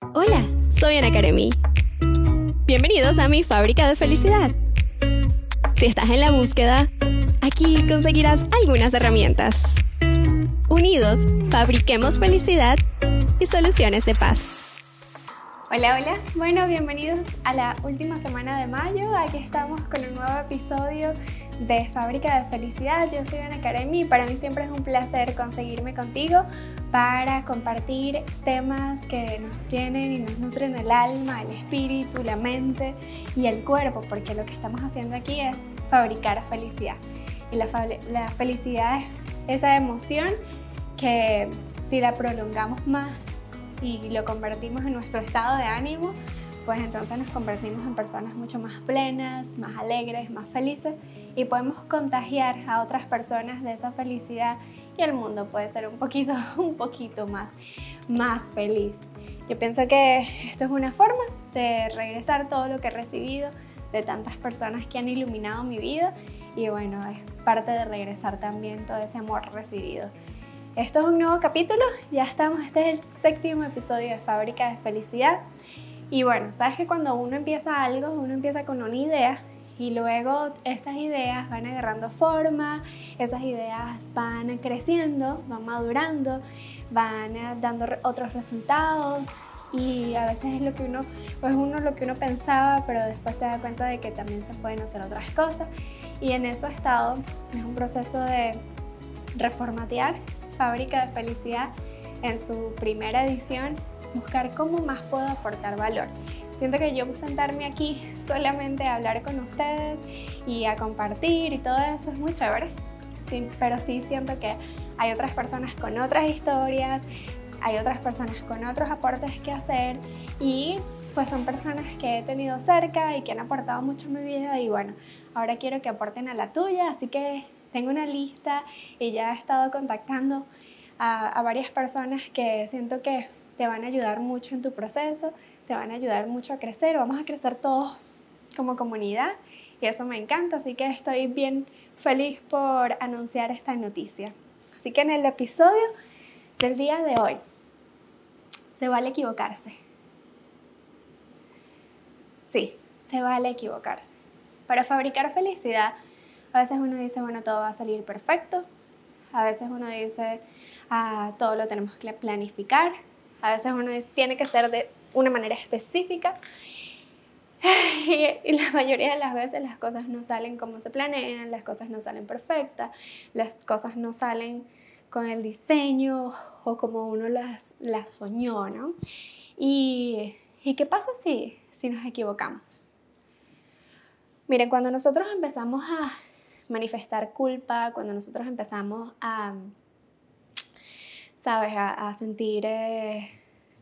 Hola, soy Ana Karemi. Bienvenidos a mi fábrica de felicidad. Si estás en la búsqueda, aquí conseguirás algunas herramientas. Unidos, fabriquemos felicidad y soluciones de paz. Hola, hola. Bueno, bienvenidos a la última semana de mayo. Aquí estamos con un nuevo episodio de Fábrica de Felicidad. Yo soy Ana Karemi y para mí siempre es un placer conseguirme contigo para compartir temas que nos llenen y nos nutren el alma, el espíritu, la mente y el cuerpo, porque lo que estamos haciendo aquí es fabricar felicidad. Y la, la felicidad es esa emoción que si la prolongamos más y lo convertimos en nuestro estado de ánimo, pues entonces nos convertimos en personas mucho más plenas, más alegres, más felices y podemos contagiar a otras personas de esa felicidad y el mundo puede ser un poquito, un poquito más, más feliz. Yo pienso que esto es una forma de regresar todo lo que he recibido de tantas personas que han iluminado mi vida y bueno, es parte de regresar también todo ese amor recibido. Esto es un nuevo capítulo, ya estamos, este es el séptimo episodio de Fábrica de Felicidad. Y bueno, sabes que cuando uno empieza algo, uno empieza con una idea y luego esas ideas van agarrando forma, esas ideas van creciendo, van madurando, van dando otros resultados y a veces es lo que uno, pues uno lo que uno pensaba, pero después se da cuenta de que también se pueden hacer otras cosas y en eso estado, es un proceso de reformatear Fábrica de Felicidad en su primera edición, buscar cómo más puedo aportar valor. Siento que yo sentarme aquí solamente a hablar con ustedes y a compartir y todo eso es muy chévere, pero sí siento que hay otras personas con otras historias, hay otras personas con otros aportes que hacer y pues son personas que he tenido cerca y que han aportado mucho a mi vida y bueno, ahora quiero que aporten a la tuya, así que tengo una lista y ya he estado contactando a, varias personas que siento que te van a ayudar mucho en tu proceso, te van a ayudar mucho a crecer, vamos a crecer todos como comunidad y eso me encanta, así que estoy bien feliz por anunciar esta noticia. Así que en el episodio del día de hoy, se vale equivocarse. Sí, se vale equivocarse. Para fabricar felicidad a veces uno dice, bueno, todo va a salir perfecto. A veces uno dice, ah, todo lo tenemos que planificar. A veces uno dice, tiene que ser de una manera específica. Y, la mayoría de las veces las cosas no salen como se planean, las cosas no salen perfectas, las cosas no salen con el diseño o como uno las, las soñó, ¿no? Y, ¿Y qué pasa si, si nos equivocamos? Miren, cuando nosotros empezamos a manifestar culpa, cuando nosotros empezamos a, ¿sabes?, a, sentir eh,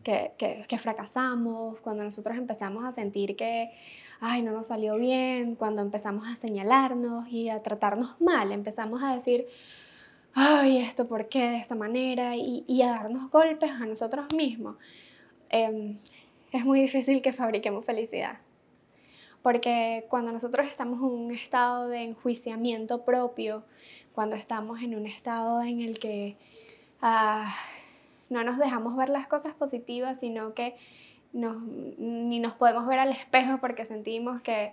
que, que, fracasamos, cuando nosotros empezamos a sentir que, ay, no nos salió bien, cuando empezamos a señalarnos y a tratarnos mal, empezamos a decir, ay, esto por qué de esta manera y, y a darnos golpes a nosotros mismos, em, es muy difícil que fabriquemos felicidad porque cuando nosotros estamos en un estado de enjuiciamiento propio, cuando estamos en un estado en el que ah, no nos dejamos ver las cosas positivas, sino que ni nos podemos ver al espejo porque sentimos que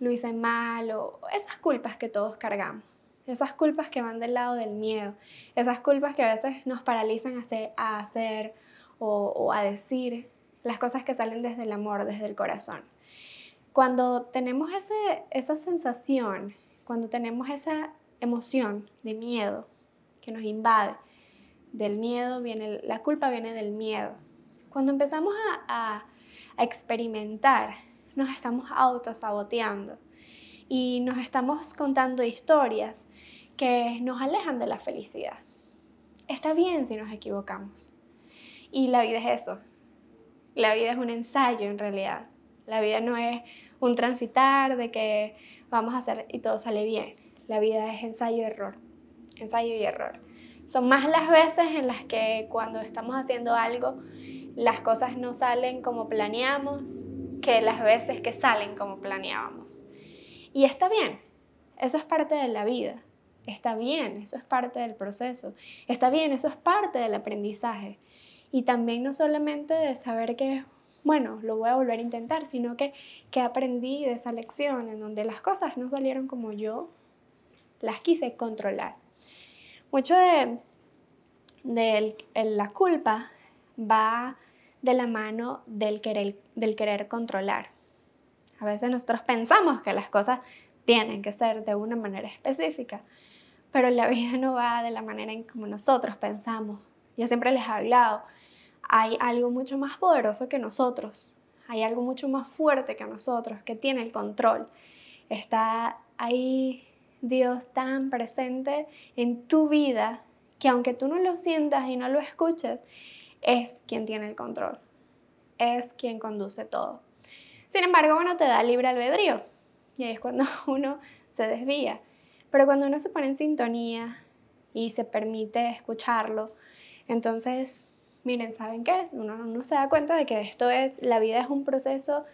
lo hice mal o esas culpas que todos cargamos. Esas culpas que van del lado del miedo, esas culpas que a veces nos paralizan a hacer, a hacer o a decir las cosas que salen desde el amor, desde el corazón. Cuando tenemos esa sensación, cuando tenemos esa emoción de miedo que nos invade, del miedo viene, la culpa viene del miedo. Cuando empezamos a, a experimentar, nos estamos autosaboteando y nos estamos contando historias que nos alejan de la felicidad. Está bien si nos equivocamos. Y la vida es eso. La vida es un ensayo en realidad. La vida no es un transitar de que vamos a hacer y todo sale bien. La vida es ensayo y error, ensayo y error. Son más las veces en las que cuando estamos haciendo algo las cosas no salen como planeamos que las veces que salen como planeábamos. Y está bien, eso es parte de la vida. Está bien, eso es parte del proceso. Está bien, eso es parte del aprendizaje. Y también no solamente de saber que bueno, lo voy a volver a intentar, sino que, que aprendí de esa lección en donde las cosas no salieron como yo las quise controlar. Mucho de, de la culpa va de la mano del querer, del querer controlar. A veces nosotros pensamos que las cosas tienen que ser de una manera específica, pero la vida no va de la manera en como nosotros pensamos. Yo siempre les he hablado, hay algo mucho más poderoso que nosotros, hay algo mucho más fuerte que nosotros, que tiene el control. Está ahí Dios tan presente en tu vida que aunque tú no lo sientas y no lo escuches, es quien tiene el control, es quien conduce todo. Sin embargo, bueno, te da libre albedrío y ahí es cuando uno se desvía. Pero cuando uno se pone en sintonía y se permite escucharlo, entonces, miren, ¿saben qué? Uno no se da cuenta de que esto es, la vida es un proceso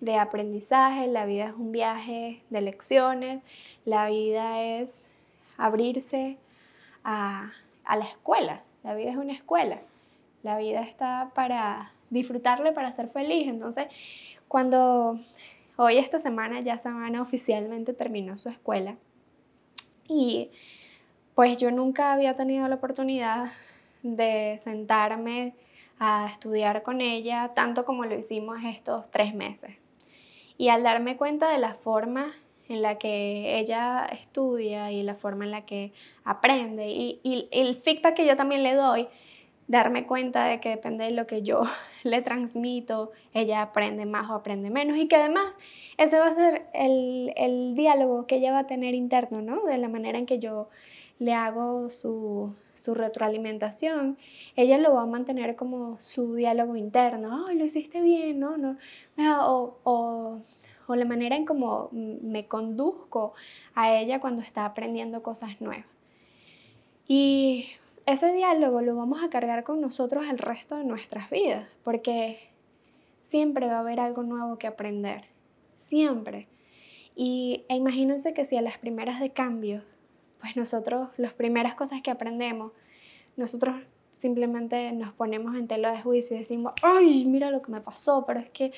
de aprendizaje, la vida es un viaje de lecciones, la vida es abrirse a, la escuela, la vida es una escuela, la vida está para disfrutarle, para ser feliz. Entonces, cuando hoy esta semana ya semana oficialmente terminó su escuela y pues yo nunca había tenido la oportunidad de sentarme a estudiar con ella tanto como lo hicimos estos tres meses. Y al darme cuenta de la forma en la que ella estudia y la forma en la que aprende y, el feedback que yo también le doy, darme cuenta de que depende de lo que yo le transmito, ella aprende más o aprende menos y que además ese va a ser el, el diálogo que ella va a tener interno, ¿no? De la manera en que yo le hago su, su retroalimentación, ella lo va a mantener como su diálogo interno, ay, lo hiciste bien, ¿no? no o, o, o la manera en cómo me conduzco a ella cuando está aprendiendo cosas nuevas. Y ese diálogo lo vamos a cargar con nosotros el resto de nuestras vidas, porque siempre va a haber algo nuevo que aprender, siempre. Y e imagínense que si a las primeras de cambio pues nosotros, las primeras cosas que aprendemos, nosotros simplemente nos ponemos en tela de juicio y decimos, ay, mira lo que me pasó, pero es que,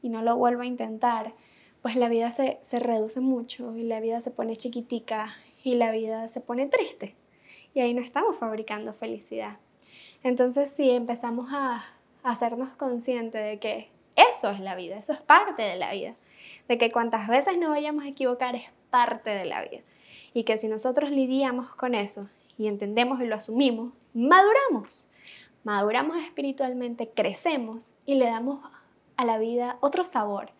y no lo vuelvo a intentar, pues la vida se, se reduce mucho y la vida se pone chiquitica y la vida se pone triste. Y ahí no estamos fabricando felicidad. Entonces, si empezamos a, a hacernos conscientes de que eso es la vida, eso es parte de la vida, de que cuantas veces nos vayamos a equivocar es parte de la vida y que si nosotros lidiamos con eso y entendemos y lo asumimos, maduramos. Maduramos espiritualmente, crecemos y le damos a la vida otro sabor.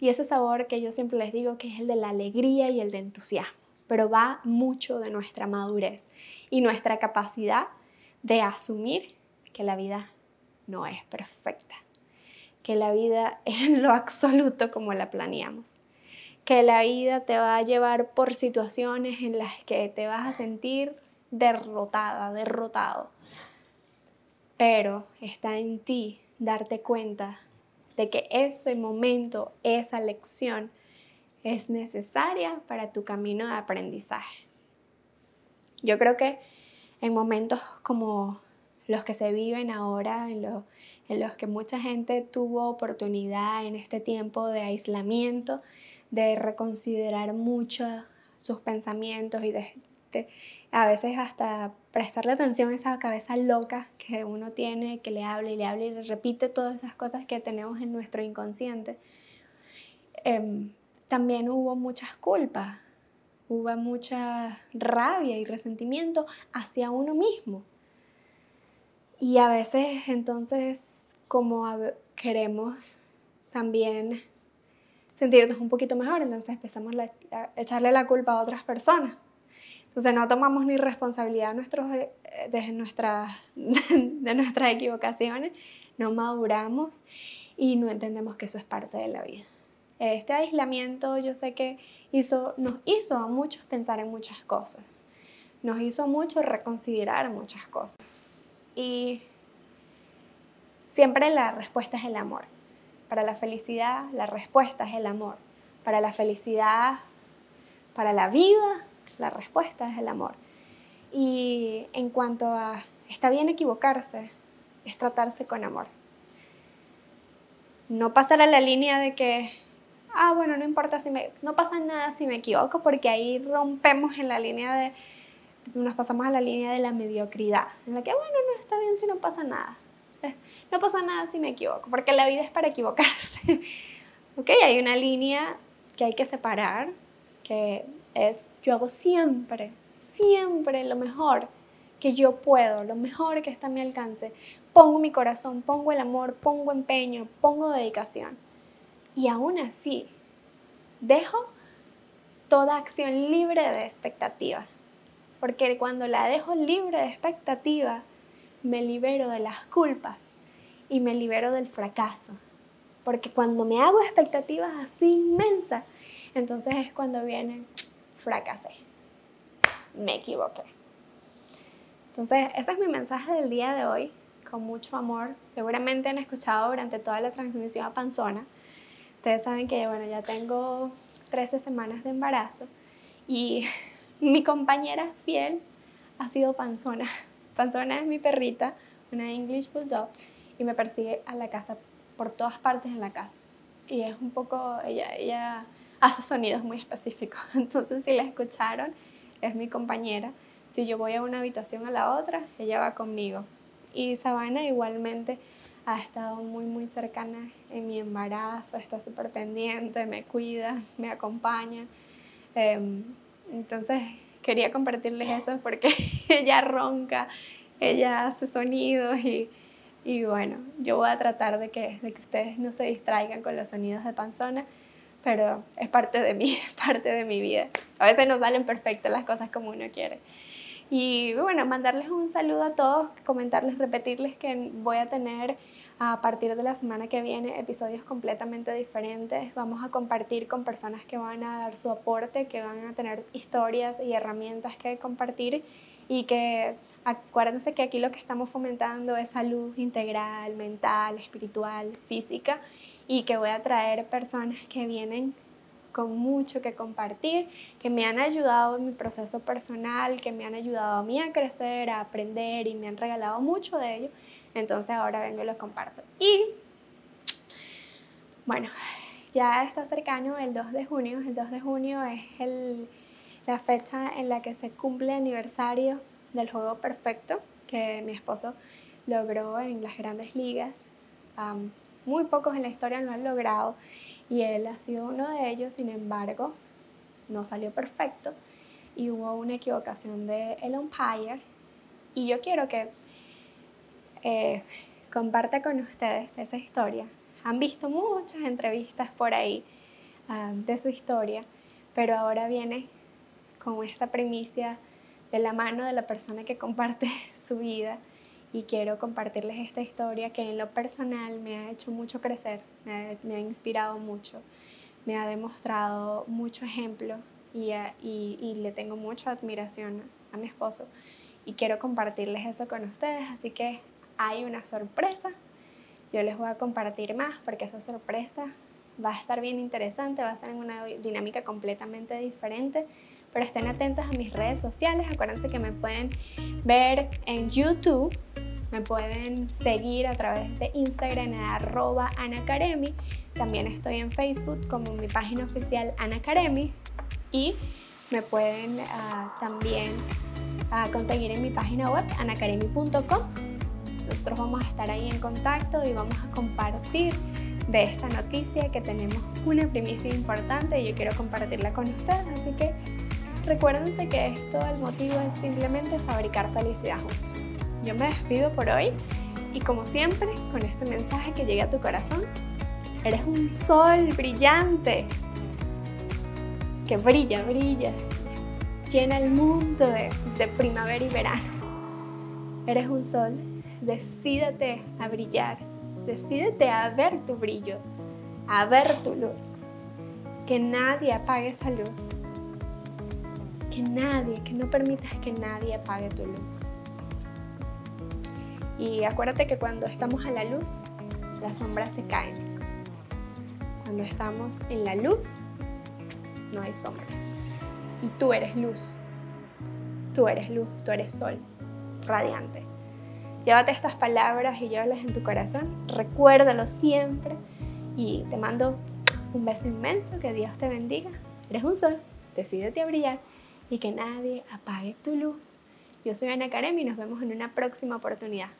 Y ese sabor que yo siempre les digo que es el de la alegría y el de entusiasmo, pero va mucho de nuestra madurez y nuestra capacidad de asumir que la vida no es perfecta, que la vida es en lo absoluto como la planeamos que la vida te va a llevar por situaciones en las que te vas a sentir derrotada, derrotado. Pero está en ti darte cuenta de que ese momento, esa lección es necesaria para tu camino de aprendizaje. Yo creo que en momentos como los que se viven ahora, en, en los que mucha gente tuvo oportunidad en este tiempo de aislamiento, de reconsiderar mucho sus pensamientos y de, a veces hasta prestarle atención a esa cabeza loca que uno tiene, que le habla y le habla y le repite todas esas cosas que tenemos en nuestro inconsciente. Em, también hubo muchas culpas, hubo mucha rabia y resentimiento hacia uno mismo. Y a veces entonces como queremos también sentirnos un poquito mejor, entonces empezamos a echarle la culpa a otras personas. Entonces no tomamos ni responsabilidad nuestros, eh, de, nuestra, de nuestras equivocaciones, no maduramos y no entendemos que eso es parte de la vida. Este aislamiento yo sé que hizo, nos hizo a muchos pensar en muchas cosas, nos hizo mucho reconsiderar muchas cosas y siempre la respuesta es el amor. Para la felicidad, la respuesta es el amor. Para la felicidad, para la vida, la respuesta es el amor. Y en cuanto a está bien equivocarse, es tratarse con amor. no pasar a la línea de que, ah, bueno, no importa si me, no pasa nada si me equivoco, porque ahí rompemos en la línea de, nos pasamos a la línea de la mediocridad, en la que, bueno, no está bien si no pasa nada. No pasa nada si me equivoco, porque la vida es para equivocarse. ok, hay una línea que hay que separar, que es yo hago siempre, siempre lo mejor que yo puedo, lo mejor que está a mi alcance. Pongo mi corazón, pongo el amor, pongo empeño, pongo dedicación. Y aún así, dejo toda acción libre de expectativa. Porque cuando la dejo libre de expectativa, me libero de las culpas y me libero del fracaso. Porque cuando me hago expectativas así inmensas, entonces es cuando viene, fracasé, me equivoqué. Entonces, ese es mi mensaje del día de hoy, con mucho amor. Seguramente han escuchado durante toda la transmisión a Panzona. Ustedes saben que, bueno, ya tengo 13 semanas de embarazo y mi compañera fiel ha sido Panzona. Panzona es mi perrita, una English Bulldog, y me persigue a la casa, por todas partes en la casa. Y es un poco, ella, ella hace sonidos muy específicos, entonces si la escucharon, es mi compañera. Si yo voy a una habitación a la otra, ella va conmigo. Y Sabana igualmente ha estado muy, muy cercana en mi embarazo, está súper pendiente, me cuida, me acompaña. Em, entonces quería compartirles eso porque ella ronca, ella hace sonidos y, y, bueno, yo voy a tratar de que, de que ustedes no se distraigan con los sonidos de panzona, pero es parte de mí, es parte de mi vida. A veces no salen perfectas las cosas como uno quiere. Y bueno, mandarles un saludo a todos, comentarles, repetirles que voy a tener a partir de la semana que viene episodios completamente diferentes. Vamos a compartir con personas que van a dar su aporte, que van a tener historias y herramientas que compartir y que acuérdense que aquí lo que estamos fomentando es salud integral, mental, espiritual, física y que voy a traer personas que vienen con mucho que compartir, que me han ayudado en mi proceso personal, que me han ayudado a mí a crecer, a aprender y me han regalado mucho de ello. Entonces ahora vengo y lo comparto. Y bueno, ya está cercano el 2 de junio. El 2 de junio es el, la fecha en la que se cumple el aniversario del juego perfecto que mi esposo logró en las grandes ligas. muy pocos en la historia lo han logrado y él ha sido uno de ellos, sin embargo, no salió perfecto y hubo una equivocación de el umpire y yo quiero que eh, comparta con ustedes esa historia. Han visto muchas entrevistas por ahí ah, de su historia, pero ahora viene con esta primicia de la mano de la persona que comparte su vida y quiero compartirles esta historia que en lo personal me ha hecho mucho crecer, me ha, inspirado mucho, me ha demostrado mucho ejemplo y, y, le tengo mucha admiración a mi esposo y quiero compartirles eso con ustedes, así que hay una sorpresa, yo les voy a compartir más porque esa sorpresa va a estar bien interesante, va a ser en una dinámica completamente diferente pero estén atentos a mis redes sociales. Acuérdense que me pueden ver en YouTube, me pueden seguir a través de Instagram en arroba anacaremi. También estoy en Facebook como mi página oficial anacaremi y me pueden ah, también ah, conseguir en mi página web anacaremi.com. Nosotros vamos a estar ahí en contacto y vamos a compartir de esta noticia que tenemos una primicia importante y yo quiero compartirla con ustedes. Así que Recuérdense que esto, el motivo es simplemente fabricar felicidad juntos. Yo me despido por hoy y como siempre, con este mensaje que llegue a tu corazón, eres un sol brillante que brilla, brilla, llena el mundo de, de primavera y verano. Eres un sol, decídete a brillar, decídete a ver tu brillo, a ver tu luz. Que nadie apague esa luz que nadie, que no permitas que nadie apague tu luz. Y acuérdate que cuando estamos a la luz, las sombras se caen. Cuando estamos en la luz, no hay sombras. Y tú eres luz. Tú eres luz, tú eres sol, radiante. Llévate estas palabras y llévalas en tu corazón. Recuérdalo siempre y te mando un beso inmenso, que Dios te bendiga. Eres un sol, decídete a brillar y que nadie apague tu luz. Yo soy Ana Karem y nos vemos en una próxima oportunidad.